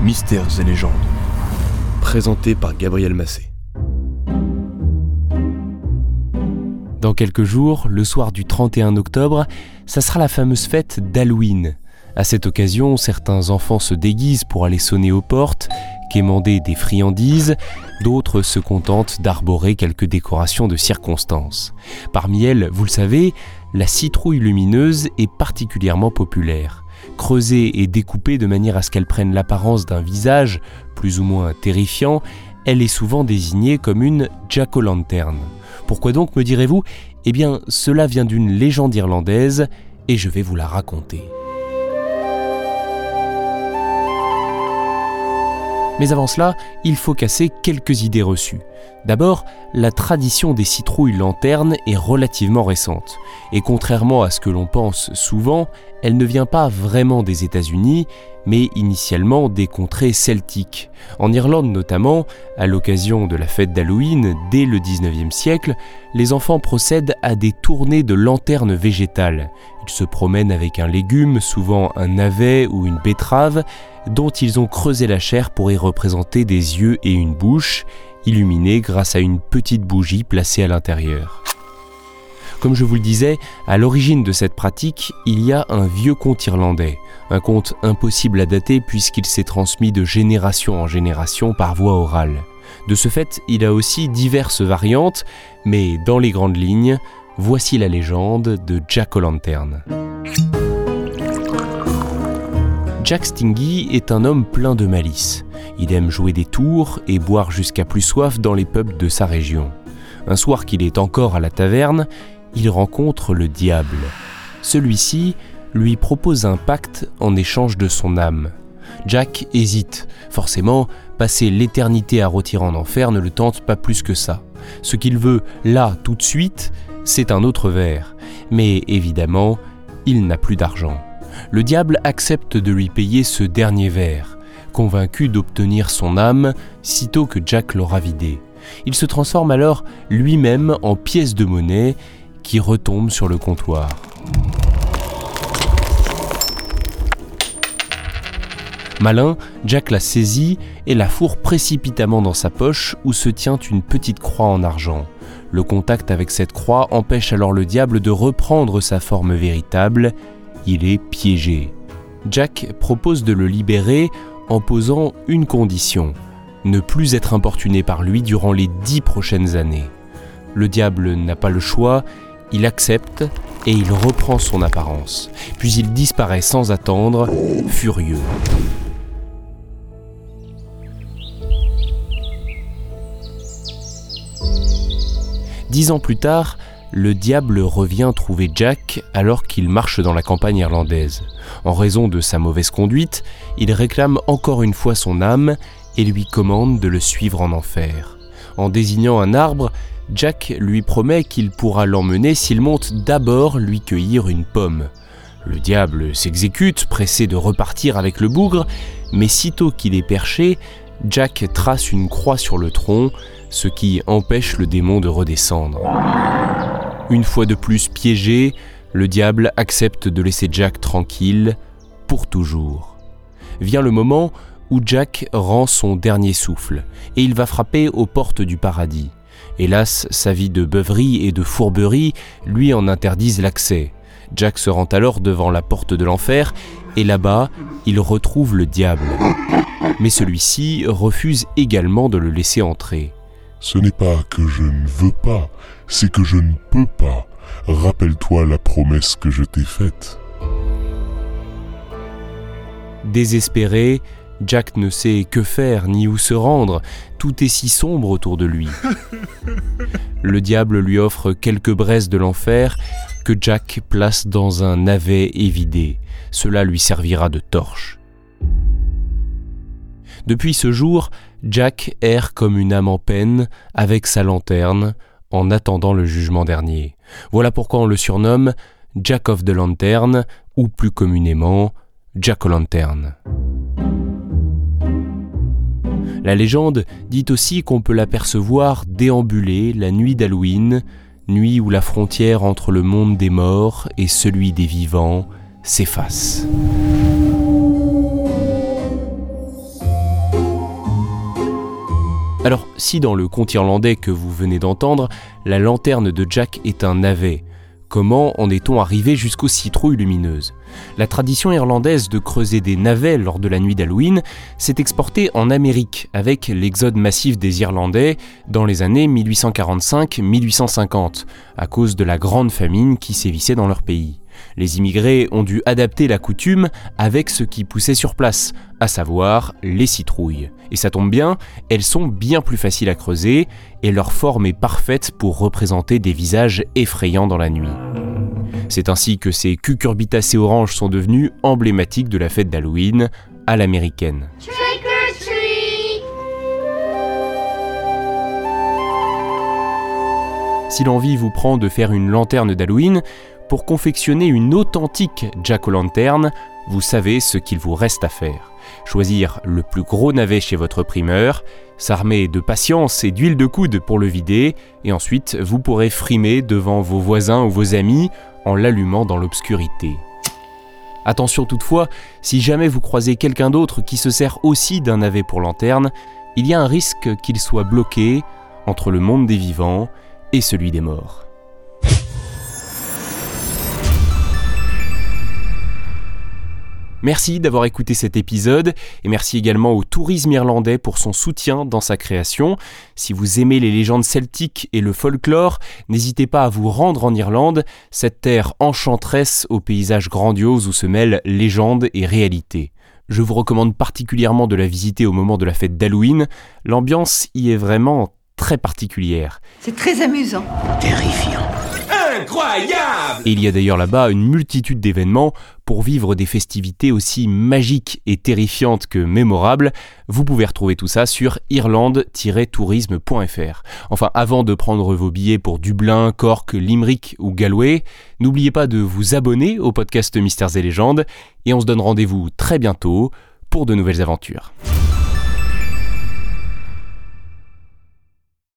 Mystères et légendes. Présenté par Gabriel Massé. Dans quelques jours, le soir du 31 octobre, ça sera la fameuse fête d'Halloween. À cette occasion, certains enfants se déguisent pour aller sonner aux portes, quémander des friandises, d'autres se contentent d'arborer quelques décorations de circonstance. Parmi elles, vous le savez, la citrouille lumineuse est particulièrement populaire. Creusée et découpée de manière à ce qu'elle prenne l'apparence d'un visage plus ou moins terrifiant, elle est souvent désignée comme une jack-o'-lanterne. Pourquoi donc, me direz-vous? Eh bien, cela vient d'une légende irlandaise et je vais vous la raconter. Mais avant cela, il faut casser quelques idées reçues. D'abord, la tradition des citrouilles lanternes est relativement récente, et contrairement à ce que l'on pense souvent, elle ne vient pas vraiment des États-Unis, mais initialement des contrées celtiques. En Irlande notamment, à l'occasion de la fête d'Halloween, dès le 19e siècle, les enfants procèdent à des tournées de lanternes végétales. Ils se promènent avec un légume, souvent un navet ou une betterave, dont ils ont creusé la chair pour y représenter des yeux et une bouche, illuminés grâce à une petite bougie placée à l'intérieur. Comme je vous le disais, à l'origine de cette pratique, il y a un vieux conte irlandais, un conte impossible à dater puisqu'il s'est transmis de génération en génération par voie orale. De ce fait, il a aussi diverses variantes, mais dans les grandes lignes, voici la légende de Jack O'Lantern. Jack Stingy est un homme plein de malice. Il aime jouer des tours et boire jusqu'à plus soif dans les pubs de sa région. Un soir qu'il est encore à la taverne, il rencontre le diable. Celui-ci lui propose un pacte en échange de son âme. Jack hésite. Forcément, passer l'éternité à rôtir en enfer ne le tente pas plus que ça. Ce qu'il veut là tout de suite, c'est un autre verre. Mais évidemment, il n'a plus d'argent le diable accepte de lui payer ce dernier verre, convaincu d'obtenir son âme sitôt que Jack l'aura vidé. Il se transforme alors lui-même en pièce de monnaie qui retombe sur le comptoir. Malin, Jack la saisit et la fourre précipitamment dans sa poche où se tient une petite croix en argent. Le contact avec cette croix empêche alors le diable de reprendre sa forme véritable il est piégé. Jack propose de le libérer en posant une condition, ne plus être importuné par lui durant les dix prochaines années. Le diable n'a pas le choix, il accepte et il reprend son apparence, puis il disparaît sans attendre, furieux. Dix ans plus tard, le diable revient trouver Jack alors qu'il marche dans la campagne irlandaise. En raison de sa mauvaise conduite, il réclame encore une fois son âme et lui commande de le suivre en enfer. En désignant un arbre, Jack lui promet qu'il pourra l'emmener s'il monte d'abord lui cueillir une pomme. Le diable s'exécute, pressé de repartir avec le bougre, mais sitôt qu'il est perché, Jack trace une croix sur le tronc, ce qui empêche le démon de redescendre. Une fois de plus piégé, le diable accepte de laisser Jack tranquille pour toujours. Vient le moment où Jack rend son dernier souffle et il va frapper aux portes du paradis. Hélas, sa vie de beuverie et de fourberie lui en interdisent l'accès. Jack se rend alors devant la porte de l'enfer et là-bas, il retrouve le diable. Mais celui-ci refuse également de le laisser entrer. Ce n'est pas que je ne veux pas, c'est que je ne peux pas. Rappelle-toi la promesse que je t'ai faite. Désespéré, Jack ne sait que faire ni où se rendre, tout est si sombre autour de lui. Le diable lui offre quelques braises de l'enfer Jack place dans un navet évidé. Cela lui servira de torche. Depuis ce jour, Jack erre comme une âme en peine avec sa lanterne en attendant le jugement dernier. Voilà pourquoi on le surnomme Jack of the Lantern ou plus communément Jack o' Lantern. La légende dit aussi qu'on peut l'apercevoir déambuler la nuit d'Halloween, nuit où la frontière entre le monde des morts et celui des vivants s'efface. Alors, si dans le conte irlandais que vous venez d'entendre, la lanterne de Jack est un navet, comment en est-on arrivé jusqu'aux citrouilles lumineuses? La tradition irlandaise de creuser des navets lors de la nuit d'Halloween s'est exportée en Amérique avec l'exode massif des Irlandais dans les années 1845-1850 à cause de la grande famine qui sévissait dans leur pays. Les immigrés ont dû adapter la coutume avec ce qui poussait sur place, à savoir les citrouilles. Et ça tombe bien, elles sont bien plus faciles à creuser et leur forme est parfaite pour représenter des visages effrayants dans la nuit. C'est ainsi que ces cucurbitacées oranges sont devenues emblématiques de la fête d'Halloween à l'américaine. Si l'envie vous prend de faire une lanterne d'Halloween, pour confectionner une authentique jack-o'-lanterne, vous savez ce qu'il vous reste à faire. Choisir le plus gros navet chez votre primeur, s'armer de patience et d'huile de coude pour le vider, et ensuite vous pourrez frimer devant vos voisins ou vos amis en l'allumant dans l'obscurité. Attention toutefois, si jamais vous croisez quelqu'un d'autre qui se sert aussi d'un navet pour lanterne, il y a un risque qu'il soit bloqué entre le monde des vivants et celui des morts. Merci d'avoir écouté cet épisode et merci également au tourisme irlandais pour son soutien dans sa création. Si vous aimez les légendes celtiques et le folklore, n'hésitez pas à vous rendre en Irlande, cette terre enchanteresse aux paysages grandioses où se mêlent légende et réalité. Je vous recommande particulièrement de la visiter au moment de la fête d'Halloween. L'ambiance y est vraiment très particulière. C'est très amusant. Terrifiant. Il y a d'ailleurs là-bas une multitude d'événements pour vivre des festivités aussi magiques et terrifiantes que mémorables. Vous pouvez retrouver tout ça sur irlande-tourisme.fr. Enfin, avant de prendre vos billets pour Dublin, Cork, Limerick ou Galway, n'oubliez pas de vous abonner au podcast Mystères et légendes et on se donne rendez-vous très bientôt pour de nouvelles aventures.